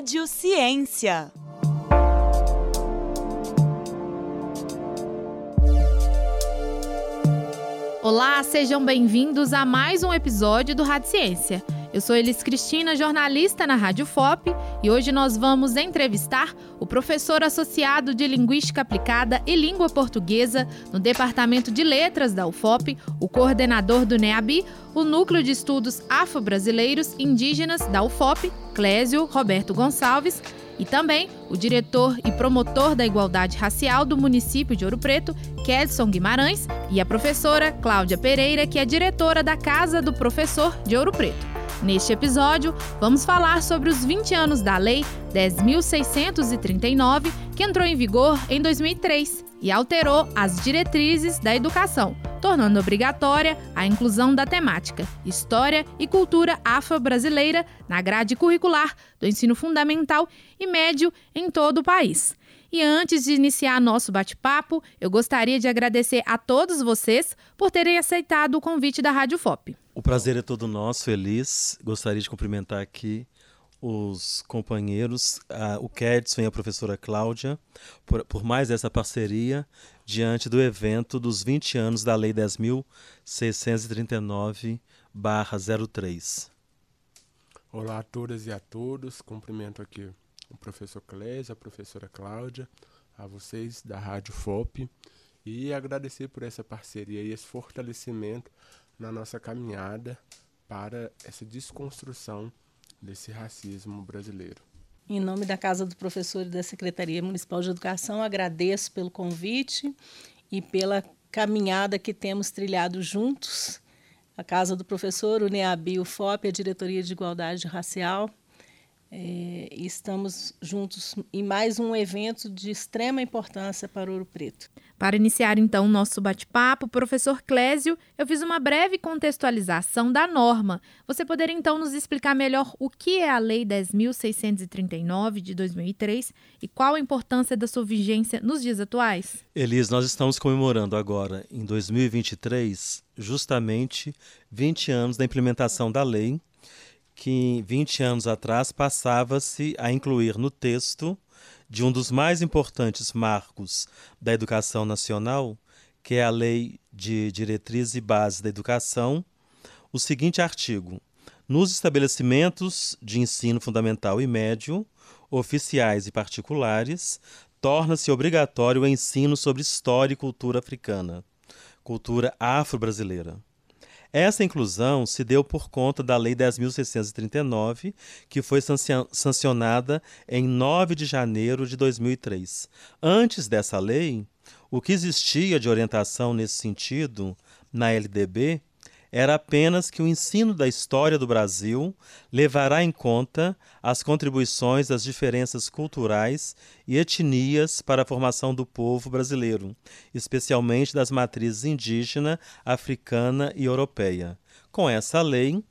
Rádio Ciência. Olá, sejam bem-vindos a mais um episódio do Rádio Ciência. Eu sou Elis Cristina, jornalista na Rádio FOP, e hoje nós vamos entrevistar o professor associado de Linguística Aplicada e Língua Portuguesa no Departamento de Letras da UFOP, o coordenador do NEABI, o Núcleo de Estudos Afro-Brasileiros Indígenas da UFOP, Clésio Roberto Gonçalves, e também o diretor e promotor da igualdade racial do município de Ouro Preto, Kedson Guimarães, e a professora Cláudia Pereira, que é diretora da Casa do Professor de Ouro Preto. Neste episódio, vamos falar sobre os 20 anos da Lei 10.639, que entrou em vigor em 2003 e alterou as diretrizes da educação, tornando obrigatória a inclusão da temática História e Cultura Afro-Brasileira na grade curricular do ensino fundamental e médio em todo o país. E antes de iniciar nosso bate-papo, eu gostaria de agradecer a todos vocês por terem aceitado o convite da Rádio FOP. O prazer é todo nosso, feliz. Gostaria de cumprimentar aqui os companheiros, o Kedson e a professora Cláudia, por, por, mais essa parceria diante do evento dos 20 anos da Lei 10.639-03. Olá a todas e a todos, cumprimento aqui o professor Clésio, a professora Cláudia, a vocês da Rádio FOP e agradecer por essa parceria e esse fortalecimento na nossa caminhada para essa desconstrução desse racismo brasileiro. Em nome da Casa do Professor e da Secretaria Municipal de Educação, agradeço pelo convite e pela caminhada que temos trilhado juntos. A Casa do Professor, o NEABI, o FOP, a Diretoria de Igualdade Racial, é, estamos juntos em mais um evento de extrema importância para Ouro Preto. Para iniciar então o nosso bate-papo, professor Clésio, eu fiz uma breve contextualização da norma. Você poderia então nos explicar melhor o que é a Lei 10.639 de 2003 e qual a importância da sua vigência nos dias atuais? Elis, nós estamos comemorando agora, em 2023, justamente 20 anos da implementação da lei que 20 anos atrás passava-se a incluir no texto de um dos mais importantes marcos da educação nacional, que é a Lei de Diretrizes e Bases da Educação, o seguinte artigo: Nos estabelecimentos de ensino fundamental e médio, oficiais e particulares, torna-se obrigatório o ensino sobre história e cultura africana, cultura afro-brasileira. Essa inclusão se deu por conta da Lei 10.639, que foi sancionada em 9 de janeiro de 2003. Antes dessa lei, o que existia de orientação nesse sentido na LDB era apenas que o ensino da história do Brasil levará em conta as contribuições das diferenças culturais e etnias para a formação do povo brasileiro, especialmente das matrizes indígena, africana e europeia. Com essa lei,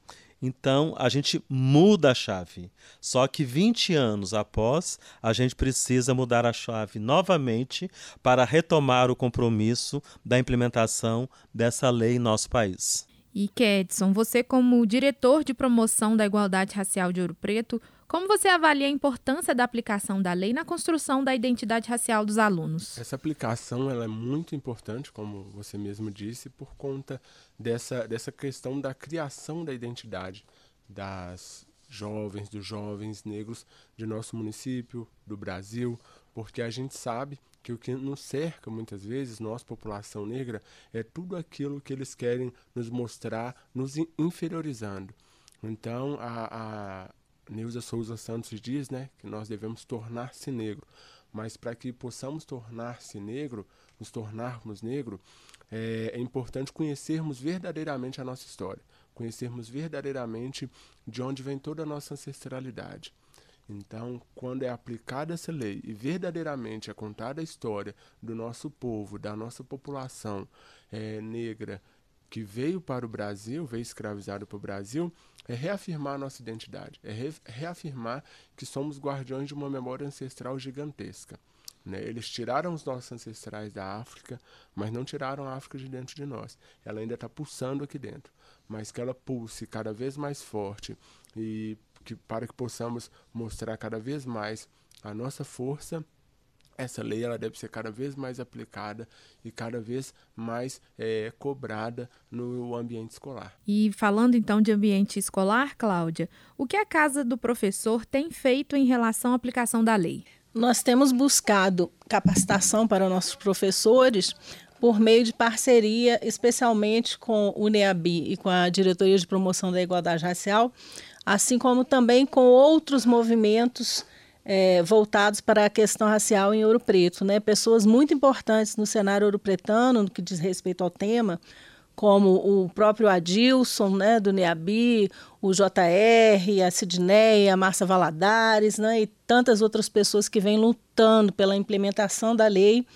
então a gente muda a chave. Só que 20 anos após, a gente precisa mudar a chave novamente para retomar o compromisso da implementação dessa lei em nosso país. E Kedson, você como diretor de promoção da igualdade racial de Ouro Preto, como você avalia a importância da aplicação da lei na construção da identidade racial dos alunos? Essa aplicação ela é muito importante, como você mesmo disse, por conta dessa, dessa questão da criação da identidade das jovens, dos jovens negros de nosso município, do Brasil, porque a gente sabe que o que nos cerca muitas vezes, nós, população negra, é tudo aquilo que eles querem nos mostrar, nos inferiorizando. Então, a, a Neuza Souza Santos diz né, que nós devemos tornar-se negro. Mas para que possamos tornar-se negro, nos tornarmos negro, é, é importante conhecermos verdadeiramente a nossa história, conhecermos verdadeiramente de onde vem toda a nossa ancestralidade. Então, quando é aplicada essa lei e verdadeiramente é contada a história do nosso povo, da nossa população é, negra que veio para o Brasil, veio escravizado para o Brasil, é reafirmar nossa identidade, é re reafirmar que somos guardiões de uma memória ancestral gigantesca. Né? Eles tiraram os nossos ancestrais da África, mas não tiraram a África de dentro de nós. Ela ainda está pulsando aqui dentro, mas que ela pulse cada vez mais forte e que, para que possamos mostrar cada vez mais a nossa força essa lei ela deve ser cada vez mais aplicada e cada vez mais é, cobrada no ambiente escolar. E falando então de ambiente escolar, Cláudia, o que a Casa do Professor tem feito em relação à aplicação da lei? Nós temos buscado capacitação para nossos professores por meio de parceria, especialmente com o NEABI e com a Diretoria de Promoção da Igualdade Racial, assim como também com outros movimentos é, voltados para a questão racial em Ouro Preto. Né? Pessoas muito importantes no cenário ouro-pretano, no que diz respeito ao tema, como o próprio Adilson, né, do NEABI, o JR, a Sidneia, a Márcia Valadares, né, e tantas outras pessoas que vêm lutando pela implementação da lei,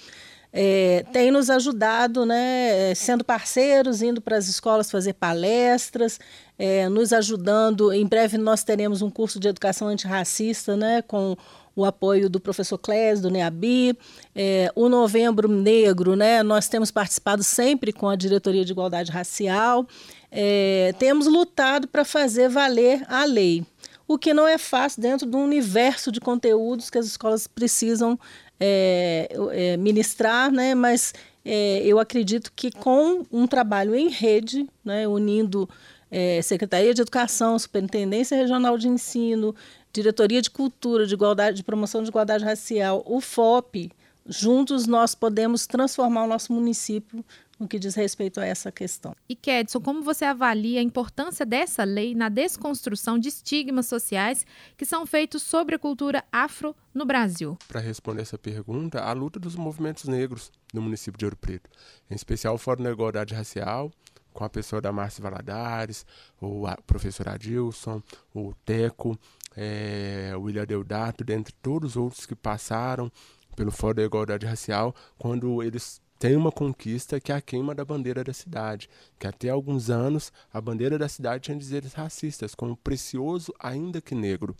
é, tem nos ajudado, né, sendo parceiros, indo para as escolas fazer palestras, é, nos ajudando. Em breve nós teremos um curso de educação antirracista, né, com o apoio do professor Clés, do NEABI. É, o Novembro Negro, né, nós temos participado sempre com a Diretoria de Igualdade Racial. É, temos lutado para fazer valer a lei, o que não é fácil dentro do universo de conteúdos que as escolas precisam é, é, ministrar, né, mas é, eu acredito que com um trabalho em rede, né, unindo é, Secretaria de Educação, Superintendência Regional de Ensino, Diretoria de Cultura, de Igualdade, de Promoção de Igualdade Racial, o FOP, juntos nós podemos transformar o nosso município no que diz respeito a essa questão. E Kedson, como você avalia a importância dessa lei na desconstrução de estigmas sociais que são feitos sobre a cultura afro no Brasil? Para responder essa pergunta, a luta dos movimentos negros no município de Ouro Preto, em especial o Fórum da Igualdade Racial, com a pessoa da Márcia Valadares, o professor Adilson, o Teco, é, o William Deodato, dentre todos os outros que passaram pelo Fórum da Igualdade Racial, quando eles têm uma conquista que é a queima da bandeira da cidade, que até alguns anos a bandeira da cidade tinha dizeres racistas, como precioso ainda que negro.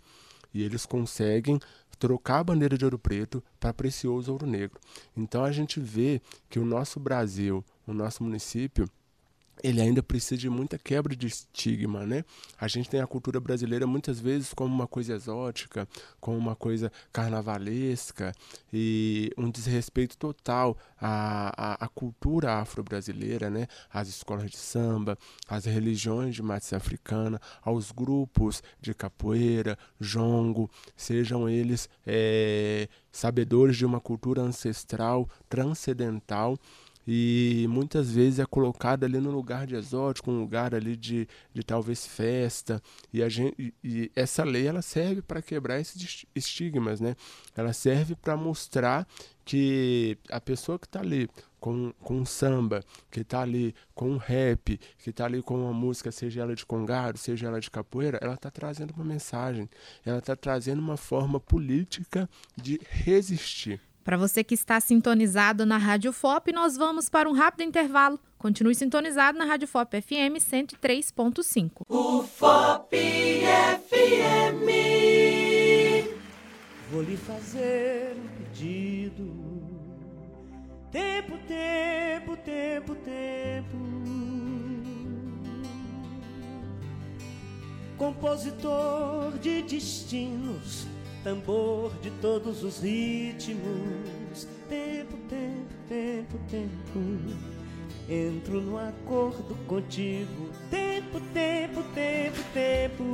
E eles conseguem trocar a bandeira de ouro preto para precioso ouro negro. Então a gente vê que o nosso Brasil, o nosso município, ele ainda precisa de muita quebra de estigma, né? A gente tem a cultura brasileira muitas vezes como uma coisa exótica, como uma coisa carnavalesca e um desrespeito total à, à, à cultura afro-brasileira, né? Às escolas de samba, às religiões de matriz africana, aos grupos de capoeira, jongo, sejam eles é, sabedores de uma cultura ancestral, transcendental e muitas vezes é colocada ali no lugar de exótico, um lugar ali de, de talvez festa e a gente e essa lei ela serve para quebrar esses estigmas, né? Ela serve para mostrar que a pessoa que está ali com, com samba, que está ali com rap, que está ali com uma música, seja ela de congado, seja ela de capoeira, ela está trazendo uma mensagem, ela está trazendo uma forma política de resistir. Para você que está sintonizado na Rádio FOP, nós vamos para um rápido intervalo. Continue sintonizado na Rádio FOP FM 103.5. O FOP FM. Vou lhe fazer um pedido. Tempo, tempo, tempo, tempo. Compositor de destinos tambor de todos os ritmos. Tempo, tempo, tempo, tempo. Entro no acordo contigo. Tempo, tempo, tempo, tempo.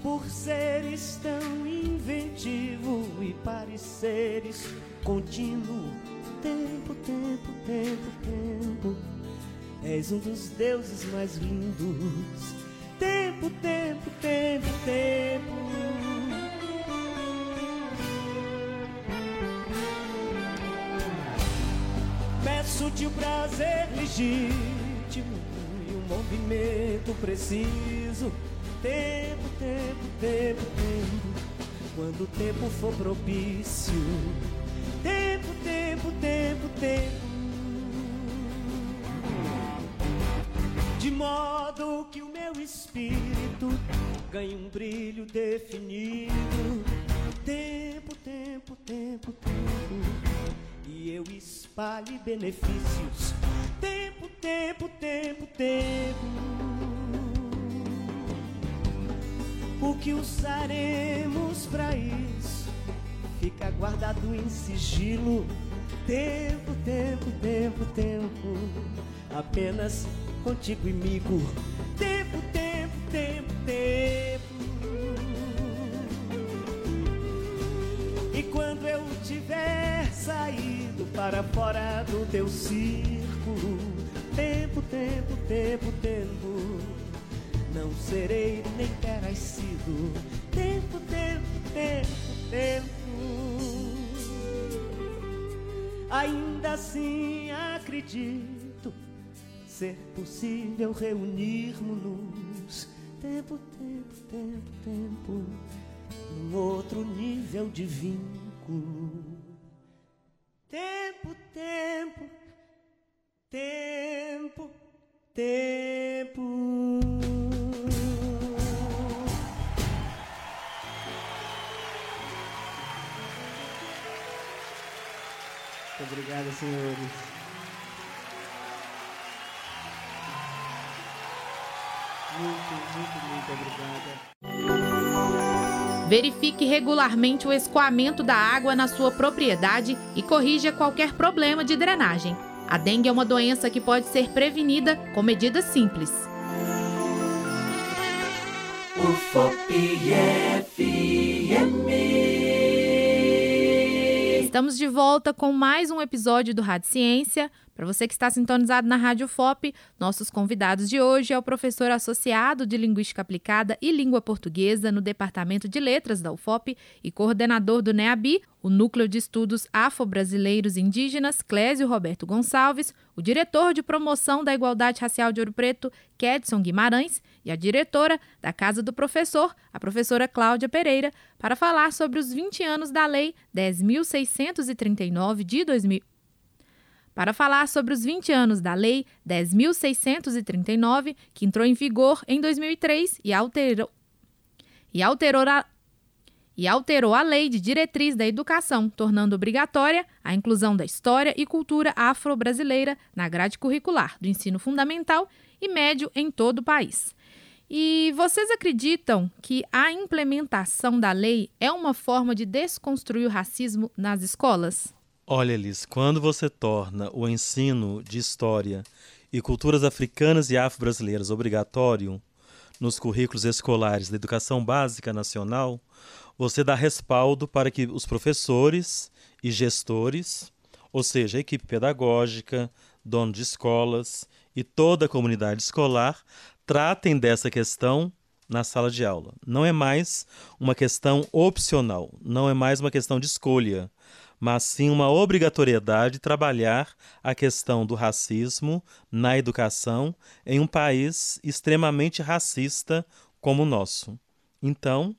Por seres tão inventivo e pareceres contínuo. Tempo, tempo, tempo, tempo. És um dos deuses mais lindos Peço-te o prazer legítimo e um movimento preciso. Tempo, tempo, tempo, tempo. Quando o tempo for propício. Tempo, tempo, tempo, tempo. De modo que o meu espírito ganhe um brilho definido. Tempo, tempo, tempo, tempo eu espalhe benefícios. Tempo, tempo, tempo, tempo. O que usaremos para isso fica guardado em sigilo. Tempo, tempo, tempo, tempo. Apenas contigo, e inimigo. Tempo, tempo, tempo tiver saído para fora do teu círculo, tempo, tempo, tempo, tempo, não serei nem terás sido. Tempo, tempo, tempo, tempo. Ainda assim acredito ser possível reunirmos-nos. Tempo, tempo, tempo, tempo, num outro nível vínculo. Tempo, tempo, tempo, tempo. Muito obrigado, senhores. Muito, muito, muito obrigada. Verifique regularmente o escoamento da água na sua propriedade e corrija qualquer problema de drenagem. A dengue é uma doença que pode ser prevenida com medidas simples. Estamos de volta com mais um episódio do Rádio Ciência. Para você que está sintonizado na Rádio FOP, nossos convidados de hoje é o professor associado de Linguística Aplicada e Língua Portuguesa no Departamento de Letras da UFOP e coordenador do NEABI, o Núcleo de Estudos Afro-Brasileiros Indígenas, Clésio Roberto Gonçalves, o diretor de Promoção da Igualdade Racial de Ouro Preto, Kedson Guimarães, e a diretora da Casa do Professor, a professora Cláudia Pereira, para falar sobre os 20 anos da Lei 10.639 de 2000 para falar sobre os 20 anos da Lei 10.639, que entrou em vigor em 2003 e alterou, e alterou a, e alterou a Lei de Diretriz da Educação, tornando obrigatória a inclusão da história e cultura afro-brasileira na grade curricular do ensino fundamental e médio em todo o país. E vocês acreditam que a implementação da lei é uma forma de desconstruir o racismo nas escolas? Olha, Elis, quando você torna o ensino de história e culturas africanas e afro-brasileiras obrigatório nos currículos escolares da educação básica nacional, você dá respaldo para que os professores e gestores, ou seja, a equipe pedagógica, dono de escolas e toda a comunidade escolar, tratem dessa questão na sala de aula. Não é mais uma questão opcional, não é mais uma questão de escolha mas sim uma obrigatoriedade de trabalhar a questão do racismo na educação em um país extremamente racista como o nosso. Então,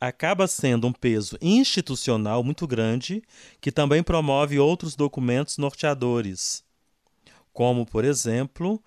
acaba sendo um peso institucional muito grande que também promove outros documentos norteadores, como, por exemplo,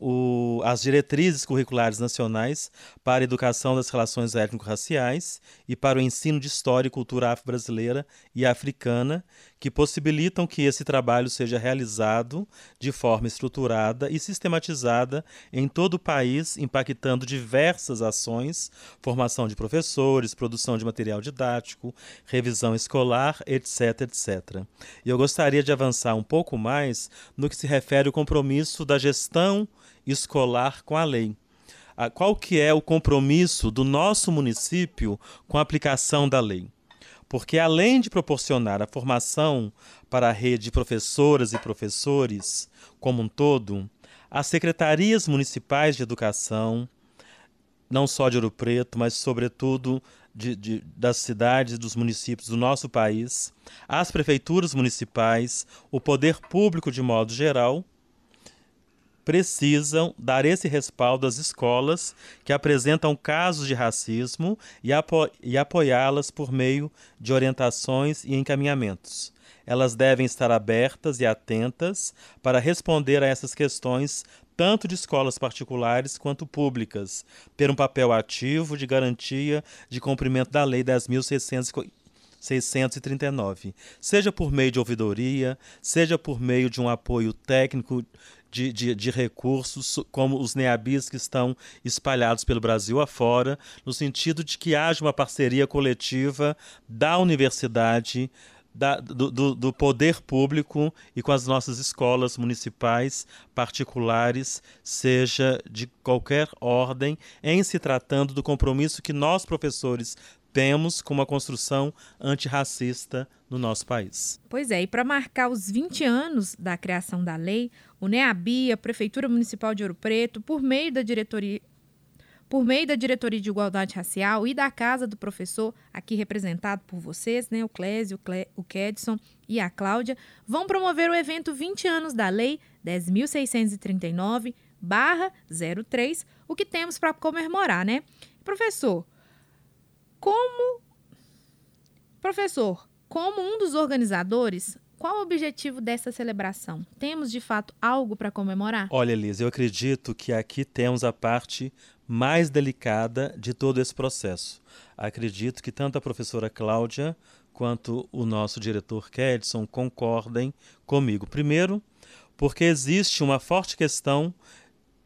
o, as diretrizes curriculares nacionais para a educação das relações étnico-raciais e para o ensino de história e cultura afro-brasileira e africana, que possibilitam que esse trabalho seja realizado de forma estruturada e sistematizada em todo o país, impactando diversas ações, formação de professores, produção de material didático, revisão escolar, etc, etc. E eu gostaria de avançar um pouco mais no que se refere ao compromisso da gestão escolar com a lei. Qual que é o compromisso do nosso município com a aplicação da lei? Porque além de proporcionar a formação para a rede de professoras e professores como um todo, as secretarias municipais de educação, não só de Ouro Preto, mas sobretudo de, de, das cidades e dos municípios do nosso país, as prefeituras municipais, o poder público de modo geral, precisam dar esse respaldo às escolas que apresentam casos de racismo e, apo e apoiá-las por meio de orientações e encaminhamentos. Elas devem estar abertas e atentas para responder a essas questões tanto de escolas particulares quanto públicas, ter um papel ativo de garantia de cumprimento da Lei 10.639 639. Seja por meio de ouvidoria, seja por meio de um apoio técnico de, de, de, recursos, como os NEABIs que estão espalhados pelo Brasil afora, no sentido de que haja uma parceria coletiva da universidade, da, do, do, do, poder público e com as nossas escolas municipais, particulares, seja de qualquer ordem, em se tratando do compromisso que nós, professores, temos com uma construção antirracista no nosso país. Pois é, e para marcar os 20 anos da criação da lei, o NEABI, a Prefeitura Municipal de Ouro Preto, por meio da diretoria por meio da Diretoria de Igualdade Racial e da Casa do Professor, aqui representado por vocês, né, o Clésio, o Kedson e a Cláudia, vão promover o evento 20 anos da Lei 10.639-03, o que temos para comemorar, né? Professor, como professor, como um dos organizadores, qual o objetivo dessa celebração? Temos de fato algo para comemorar? Olha, Elisa, eu acredito que aqui temos a parte mais delicada de todo esse processo. Acredito que tanto a professora Cláudia quanto o nosso diretor Kedson concordem comigo. Primeiro, porque existe uma forte questão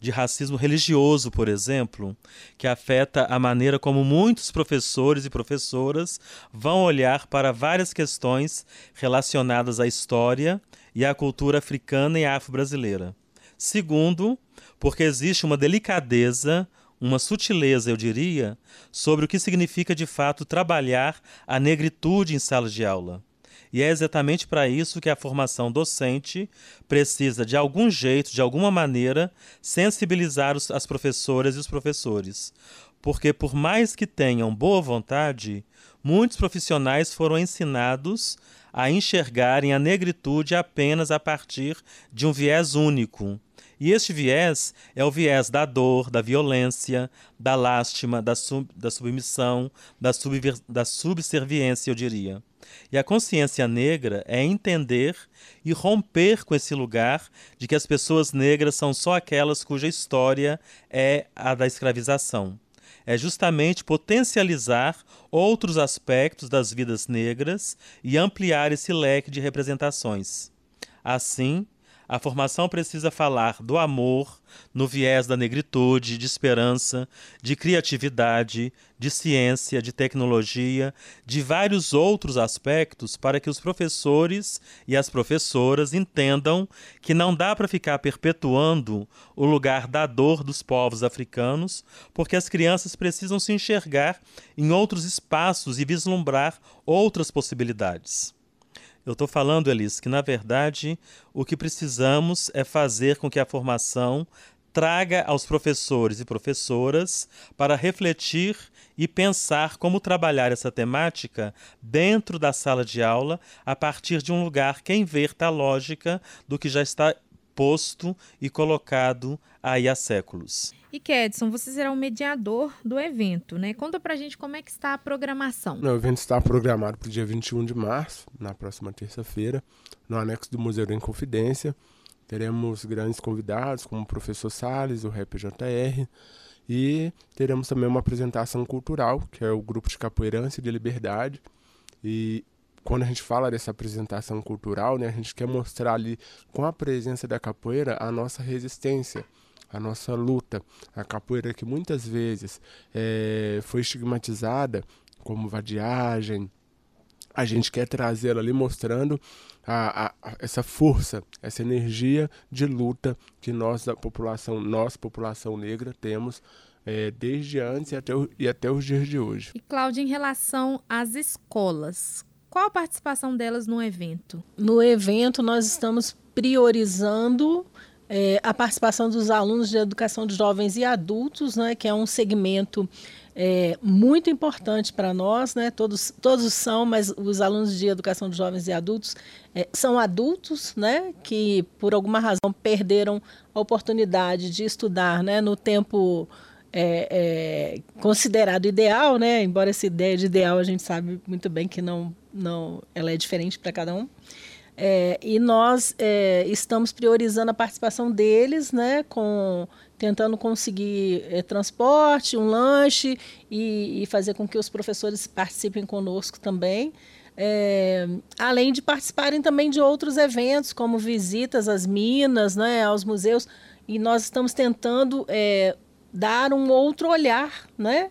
de racismo religioso, por exemplo, que afeta a maneira como muitos professores e professoras vão olhar para várias questões relacionadas à história e à cultura africana e afro-brasileira. Segundo, porque existe uma delicadeza, uma sutileza, eu diria, sobre o que significa de fato trabalhar a negritude em sala de aula. E é exatamente para isso que a formação docente precisa, de algum jeito, de alguma maneira, sensibilizar os, as professoras e os professores. Porque, por mais que tenham boa vontade, muitos profissionais foram ensinados a enxergarem a negritude apenas a partir de um viés único. E este viés é o viés da dor, da violência, da lástima, da, sub, da submissão, da, subver, da subserviência, eu diria. E a consciência negra é entender e romper com esse lugar de que as pessoas negras são só aquelas cuja história é a da escravização. É justamente potencializar outros aspectos das vidas negras e ampliar esse leque de representações. Assim, a formação precisa falar do amor no viés da negritude, de esperança, de criatividade, de ciência, de tecnologia, de vários outros aspectos para que os professores e as professoras entendam que não dá para ficar perpetuando o lugar da dor dos povos africanos, porque as crianças precisam se enxergar em outros espaços e vislumbrar outras possibilidades. Eu estou falando, Elis, que na verdade o que precisamos é fazer com que a formação traga aos professores e professoras para refletir e pensar como trabalhar essa temática dentro da sala de aula a partir de um lugar que inverta a lógica do que já está posto e colocado aí há séculos. E Kedson, você será o mediador do evento, né? Conta pra gente como é que está a programação. O evento está programado para o dia 21 de março, na próxima terça-feira, no anexo do Museu da Inconfidência. Teremos grandes convidados, como o professor Salles, o Rap JR, e teremos também uma apresentação cultural, que é o grupo de capoeirança de liberdade. E quando a gente fala dessa apresentação cultural, né, a gente quer mostrar ali, com a presença da capoeira, a nossa resistência, a nossa luta. A capoeira que muitas vezes é, foi estigmatizada como vadiagem, a gente quer trazê-la ali mostrando a, a, essa força, essa energia de luta que nós, da população, nós, população negra, temos é, desde antes e até, e até os dias de hoje. E, Cláudia, em relação às escolas, qual a participação delas no evento? No evento, nós estamos priorizando é, a participação dos alunos de educação de jovens e adultos, né, que é um segmento é, muito importante para nós, né? Todos, todos são, mas os alunos de educação de jovens e adultos é, são adultos, né? Que por alguma razão perderam a oportunidade de estudar, né? No tempo é, é, considerado ideal, né? Embora essa ideia de ideal a gente sabe muito bem que não, não, ela é diferente para cada um. É, e nós é, estamos priorizando a participação deles, né, com tentando conseguir é, transporte, um lanche e, e, fazer com que os professores participem conosco também. é, além de participarem também de outros eventos, como visitas às minas, né, aos museus, e nós estamos tentando é, dar um outro olhar, né,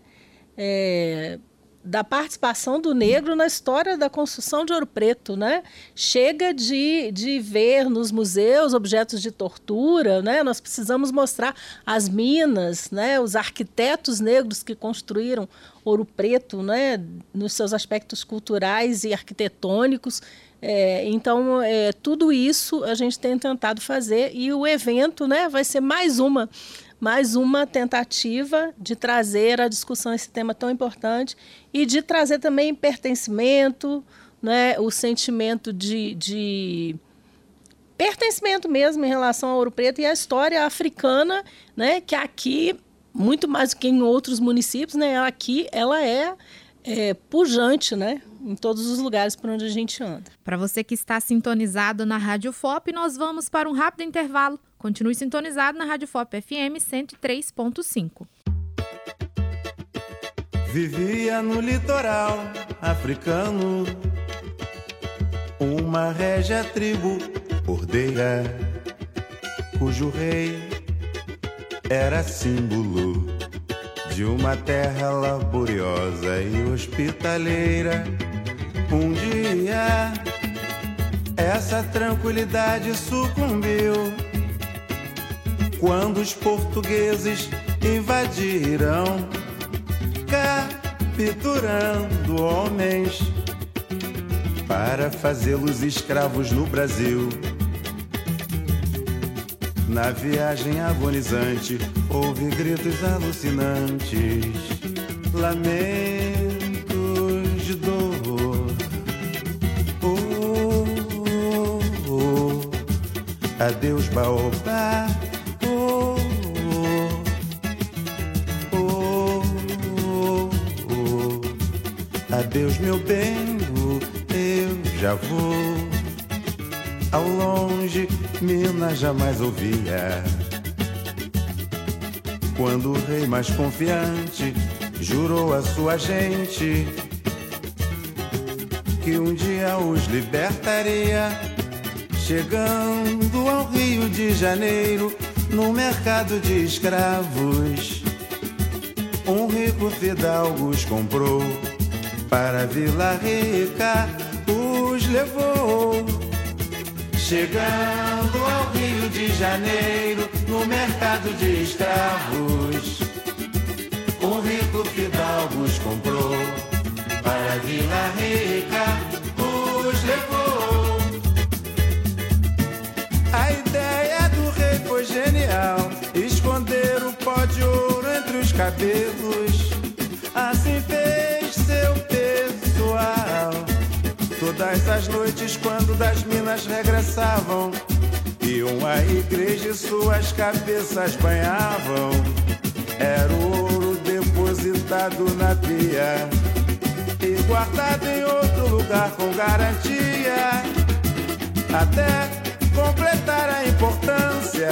é, da participação do negro na história da construção de Ouro Preto, né? Chega de, de ver nos museus objetos de tortura, né? Nós precisamos mostrar as minas, né? Os arquitetos negros que construíram Ouro Preto, né? Nos seus aspectos culturais e arquitetônicos. É, então, é, tudo isso a gente tem tentado fazer e o evento, né? Vai ser mais uma mais uma tentativa de trazer à discussão esse tema tão importante e de trazer também pertencimento, né, o sentimento de, de pertencimento mesmo em relação ao Ouro Preto e a história africana, né, que aqui, muito mais do que em outros municípios, né, aqui ela é, é pujante, né? em todos os lugares por onde a gente anda. Para você que está sintonizado na Rádio FOP, nós vamos para um rápido intervalo. Continue sintonizado na Rádio FOP FM 103.5. Vivia no litoral africano uma régia tribo ordeira, cujo rei era símbolo de uma terra laboriosa e hospitaleira. Um dia, essa tranquilidade sucumbiu quando os portugueses invadiram, capturando homens para fazê-los escravos no Brasil. Na viagem agonizante, houve gritos alucinantes, lamentos de dor. Oh, oh, oh. Adeus, baobá. Eu já vou. Ao longe, Minas jamais ouvia. Quando o rei mais confiante jurou a sua gente que um dia os libertaria, chegando ao Rio de Janeiro, no mercado de escravos. Um rico fidalgo os comprou para Vila Rica, os levou Chegando ao Rio de Janeiro, no mercado de escravos, um rico fidalgo os comprou para Vila Rica, os levou. A ideia do rei foi genial, esconder o pó de ouro entre os cabelos. Assim fez seu Todas as noites, quando das minas regressavam, iam à igreja e suas cabeças banhavam. Era o ouro depositado na pia e guardado em outro lugar com garantia. Até completar a importância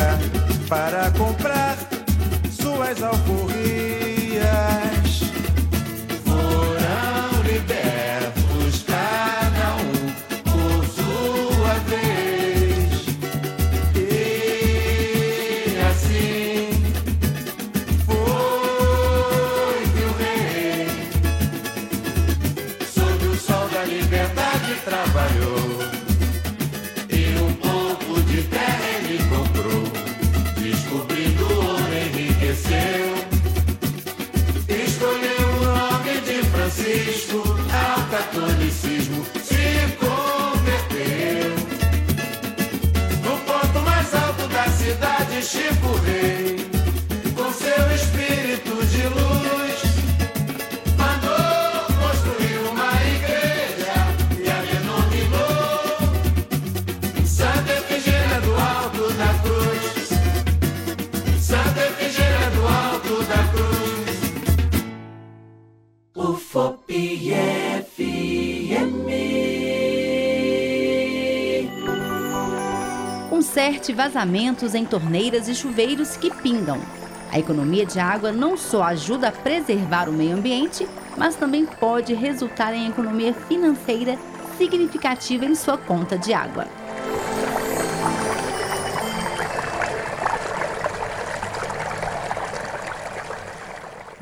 para comprar suas alforrias. Conserte vazamentos em torneiras e chuveiros que pingam. A economia de água não só ajuda a preservar o meio ambiente, mas também pode resultar em economia financeira significativa em sua conta de água.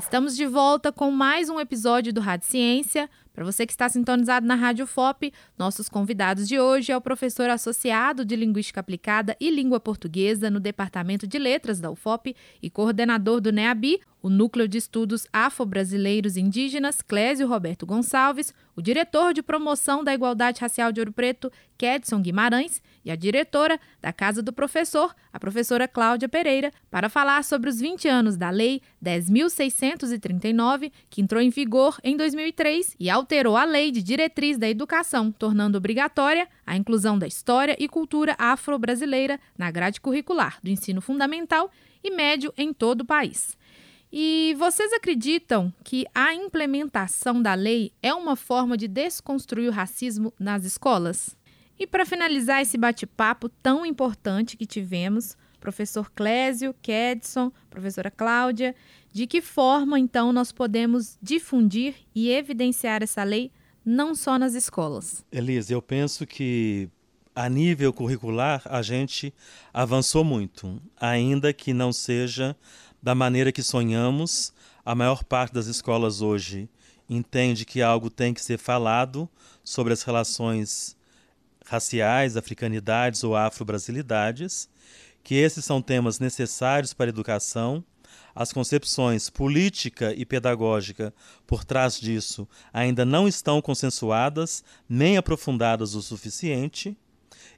Estamos de volta com mais um episódio do Rádio Ciência. Para você que está sintonizado na Rádio FOP, nossos convidados de hoje é o professor associado de Linguística Aplicada e Língua Portuguesa no Departamento de Letras da UFOP e coordenador do NEABI, o Núcleo de Estudos Afro-Brasileiros Indígenas, Clésio Roberto Gonçalves, o diretor de Promoção da Igualdade Racial de Ouro Preto, Kedson Guimarães, e a diretora da Casa do Professor, a professora Cláudia Pereira, para falar sobre os 20 anos da Lei 10.639, que entrou em vigor em 2003 e alterou a Lei de Diretriz da Educação, tornando obrigatória a inclusão da história e cultura afro-brasileira na grade curricular do ensino fundamental e médio em todo o país. E vocês acreditam que a implementação da lei é uma forma de desconstruir o racismo nas escolas? E para finalizar esse bate-papo tão importante que tivemos, professor Clésio, Kedson, professora Cláudia, de que forma então nós podemos difundir e evidenciar essa lei não só nas escolas? Elisa, eu penso que a nível curricular a gente avançou muito, ainda que não seja da maneira que sonhamos. A maior parte das escolas hoje entende que algo tem que ser falado sobre as relações raciais, africanidades ou afro-brasilidades, que esses são temas necessários para a educação. As concepções política e pedagógica por trás disso ainda não estão consensuadas nem aprofundadas o suficiente.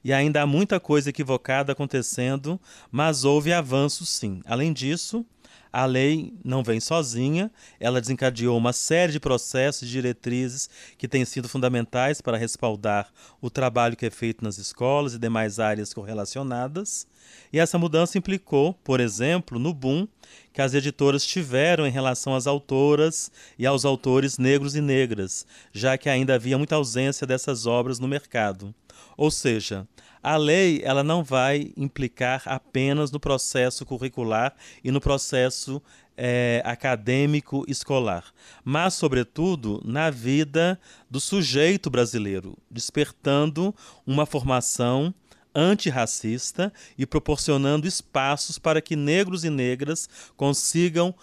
E ainda há muita coisa equivocada acontecendo, mas houve avanço sim. Além disso, a lei não vem sozinha, ela desencadeou uma série de processos e diretrizes que têm sido fundamentais para respaldar o trabalho que é feito nas escolas e demais áreas correlacionadas. E essa mudança implicou, por exemplo, no boom que as editoras tiveram em relação às autoras e aos autores negros e negras, já que ainda havia muita ausência dessas obras no mercado. Ou seja, a lei ela não vai implicar apenas no processo curricular e no processo é, acadêmico escolar, mas, sobretudo, na vida do sujeito brasileiro, despertando uma formação antirracista e proporcionando espaços para que negros e negras consigam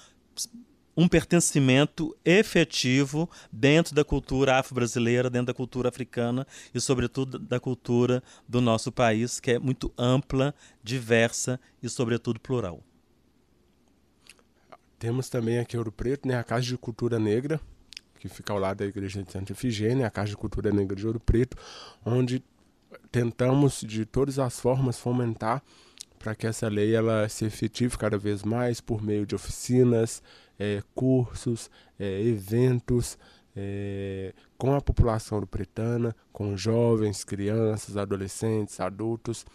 um pertencimento efetivo dentro da cultura afro-brasileira, dentro da cultura africana e, sobretudo, da cultura do nosso país, que é muito ampla, diversa e, sobretudo, plural. Temos também aqui Ouro Preto, né, a Casa de Cultura Negra, que fica ao lado da Igreja de Santa Efigênia, a Casa de Cultura Negra de Ouro Preto, onde tentamos de todas as formas fomentar para que essa lei ela se efetive cada vez mais por meio de oficinas, é, cursos, é, eventos é, com a população pretana, com jovens, crianças, adolescentes, adultos.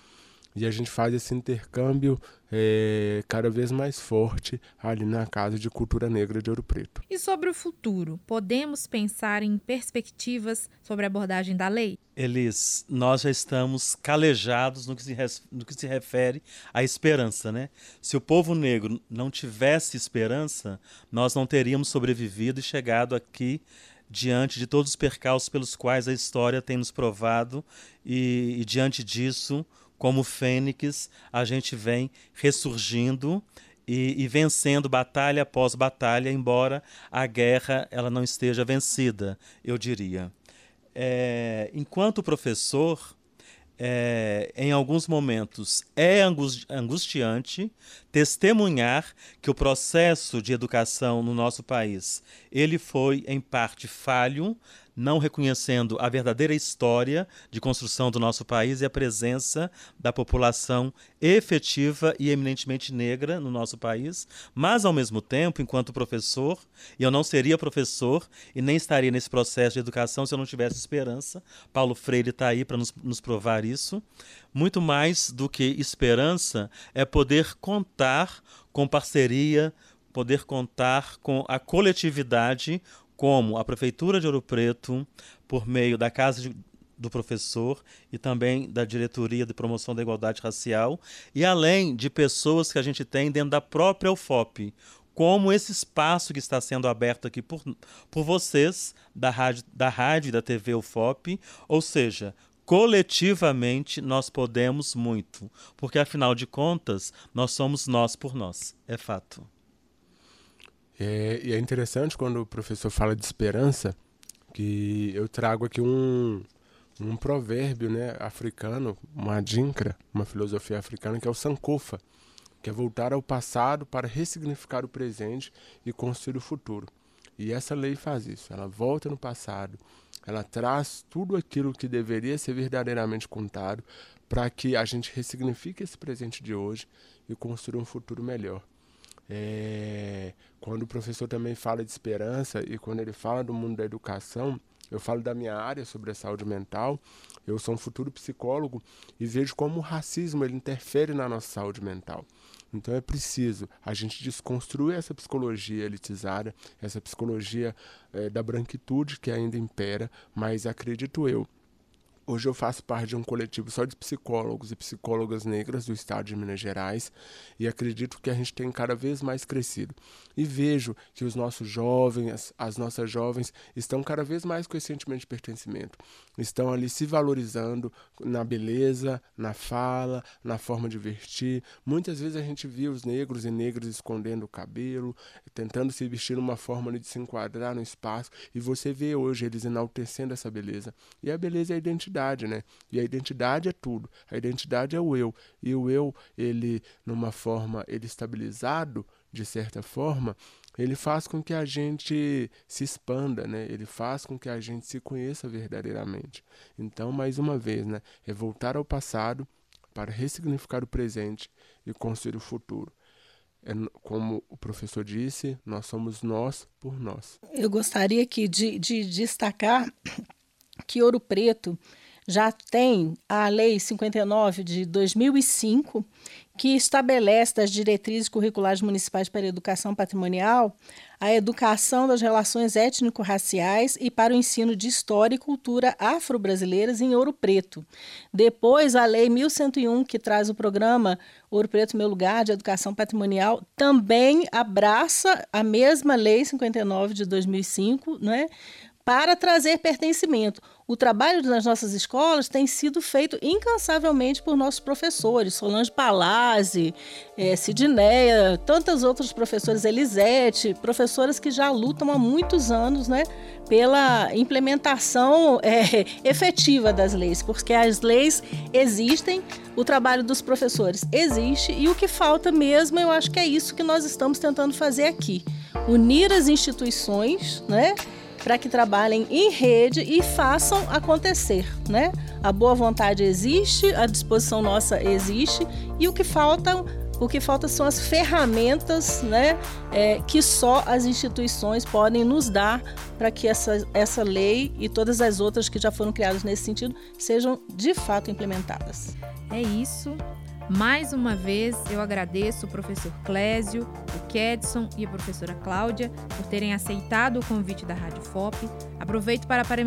E a gente faz esse intercâmbio é, cada vez mais forte ali na Casa de Cultura Negra de Ouro Preto. E sobre o futuro, podemos pensar em perspectivas sobre a abordagem da lei? Elis, nós já estamos calejados no que, se, no que se refere à esperança, né? Se o povo negro não tivesse esperança, nós não teríamos sobrevivido e chegado aqui diante de todos os percalços pelos quais a história tem nos provado e, e diante disso como fênix, a gente vem ressurgindo e, e, vencendo batalha após batalha, embora a guerra ela não esteja vencida, eu diria. É, enquanto professor, é, em alguns momentos é angustiante testemunhar que o processo de educação no nosso país ele foi em parte falho não reconhecendo a verdadeira história de construção do nosso país e a presença da população efetiva e eminentemente negra no nosso país, mas ao mesmo tempo, enquanto professor, eu não seria professor e nem estaria nesse processo de educação se eu não tivesse esperança. Paulo Freire está aí para nos, nos provar isso. Muito mais do que esperança é poder contar com parceria, poder contar com a coletividade como a Prefeitura de Ouro Preto, por meio da Casa de, do Professor e também da Diretoria de Promoção da Igualdade Racial, e além de pessoas que a gente tem dentro da própria UFOP, como esse espaço que está sendo aberto aqui por, por vocês, da rádio, da rádio e da TV UFOP, ou seja, coletivamente nós podemos muito, porque afinal de contas, nós somos nós por nós, é fato. É, e é interessante quando o professor fala de esperança, que eu trago aqui um, um provérbio né, africano, uma adinkra, uma filosofia africana, que é o Sankofa, que é voltar ao passado para ressignificar o presente e construir o futuro. E essa lei faz isso, ela volta no passado, ela traz tudo aquilo que deveria ser verdadeiramente contado para que a gente ressignifique esse presente de hoje e construa um futuro melhor. É, quando o professor também fala de esperança e quando ele fala do mundo da educação, eu falo da minha área sobre a saúde mental. Eu sou um futuro psicólogo e vejo como o racismo ele interfere na nossa saúde mental. Então é preciso a gente desconstruir essa psicologia elitizada, essa psicologia é, da branquitude que ainda impera, mas acredito eu Hoje eu faço parte de um coletivo só de psicólogos e psicólogas negras do estado de Minas Gerais e acredito que a gente tem cada vez mais crescido. E vejo que os nossos jovens, as nossas jovens, estão cada vez mais com esse sentimento de pertencimento. Estão ali se valorizando na beleza, na fala, na forma de vestir. Muitas vezes a gente via os negros e negras escondendo o cabelo, tentando se vestir numa forma de se enquadrar no espaço, e você vê hoje eles enaltecendo essa beleza. E a beleza é a identidade identidade, né? E a identidade é tudo. A identidade é o eu. E o eu, ele, numa forma, ele estabilizado, de certa forma, ele faz com que a gente se expanda, né? Ele faz com que a gente se conheça verdadeiramente. Então, mais uma vez, né? É voltar ao passado para ressignificar o presente e construir o futuro. É, como o professor disse, nós somos nós por nós. Eu gostaria aqui de, de destacar que Ouro Preto já tem a Lei 59 de 2005, que estabelece das diretrizes curriculares municipais para a educação patrimonial a educação das relações étnico-raciais e para o ensino de história e cultura afro-brasileiras em Ouro Preto. Depois, a Lei 1101, que traz o programa Ouro Preto Meu Lugar de Educação Patrimonial, também abraça a mesma Lei 59 de 2005, né? Para trazer pertencimento. O trabalho das nossas escolas tem sido feito incansavelmente por nossos professores, Solange Palazzi, é, Sidneia, tantas outras professoras, Elisete, professoras que já lutam há muitos anos né, pela implementação é, efetiva das leis, porque as leis existem, o trabalho dos professores existe e o que falta mesmo, eu acho que é isso que nós estamos tentando fazer aqui. Unir as instituições, né? Para que trabalhem em rede e façam acontecer, né? A boa vontade existe, a disposição nossa existe e o que falta o que falta são as ferramentas né, é, que só as instituições podem nos dar para que essa, essa lei e todas as outras que já foram criadas nesse sentido sejam de fato implementadas. É isso. Mais uma vez, eu agradeço o professor Clésio, o Kedson e a professora Cláudia por terem aceitado o convite da Rádio FOP. Aproveito para, para,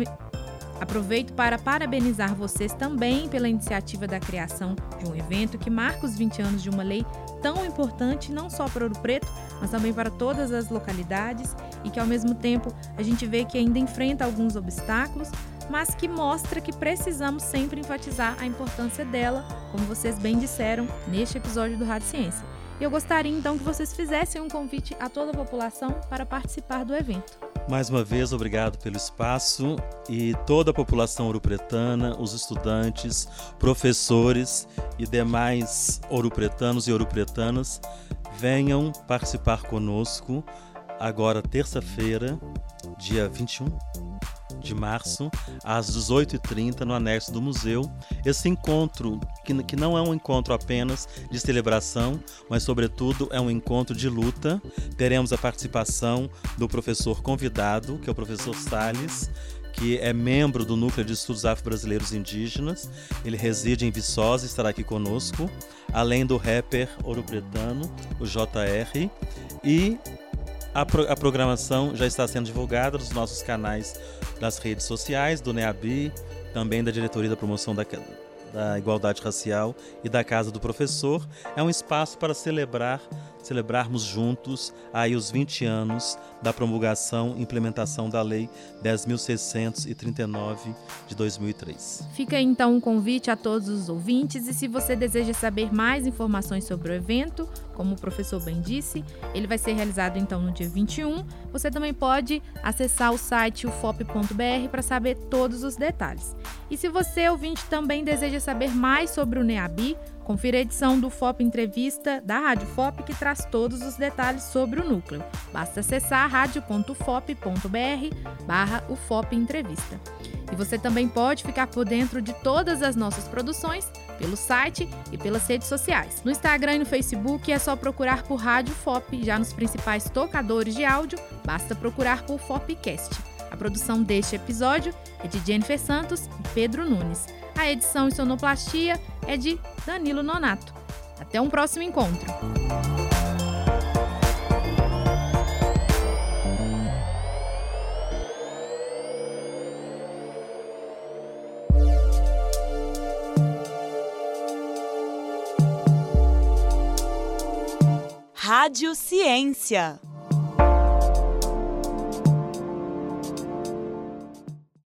aproveito para parabenizar vocês também pela iniciativa da criação de um evento que marca os 20 anos de uma lei tão importante não só para Ouro Preto, mas também para todas as localidades e que ao mesmo tempo a gente vê que ainda enfrenta alguns obstáculos, mas que mostra que precisamos sempre enfatizar a importância dela, como vocês bem disseram neste episódio do Rádio Ciência. E eu gostaria então que vocês fizessem um convite a toda a população para participar do evento. Mais uma vez, obrigado pelo espaço e toda a população ouropretana, os estudantes, professores e demais ouropretanos e ouropretanas venham participar conosco agora terça-feira, dia 21 de março, às 18h30, no anexo do museu. Esse encontro, que, que não é um encontro apenas de celebração, mas, sobretudo, é um encontro de luta. Teremos a participação do professor convidado, que é o professor Salles que é membro do Núcleo de Estudos Afro-Brasileiros Indígenas. Ele reside em Viçosa e estará aqui conosco, além do rapper ouro-pretano, o JR, e a, pro, a, programação já está sendo divulgada nos nossos canais das redes sociais, do NEABI, também da Diretoria da Promoção da, da Igualdade Racial e da Casa do Professor. É um espaço para celebrar celebrarmos juntos aí os 20 anos da promulgação e implementação da Lei 10.639 de 2003. Fica então um convite a todos os ouvintes e se você deseja saber mais informações sobre o evento, como o professor bem disse, ele vai ser realizado então no dia 21. Você também pode acessar o site ufop.br para saber todos os detalhes. E se você, ouvinte, também deseja saber mais sobre o NEABI, confira a edição do FOP Entrevista da Rádio FOP que traz todos os detalhes sobre o núcleo. Basta acessar radio.fop.br barra UFOP Entrevista. E você também pode ficar por dentro de todas as nossas produções pelo site e pelas redes sociais. No Instagram e no Facebook é só procurar por Rádio FOP, já nos principais tocadores de áudio, basta procurar por FOPcast. A produção deste episódio é de Jennifer Santos e Pedro Nunes. A edição e sonoplastia é de Danilo Nonato. Até um próximo encontro. Rádio Ciência.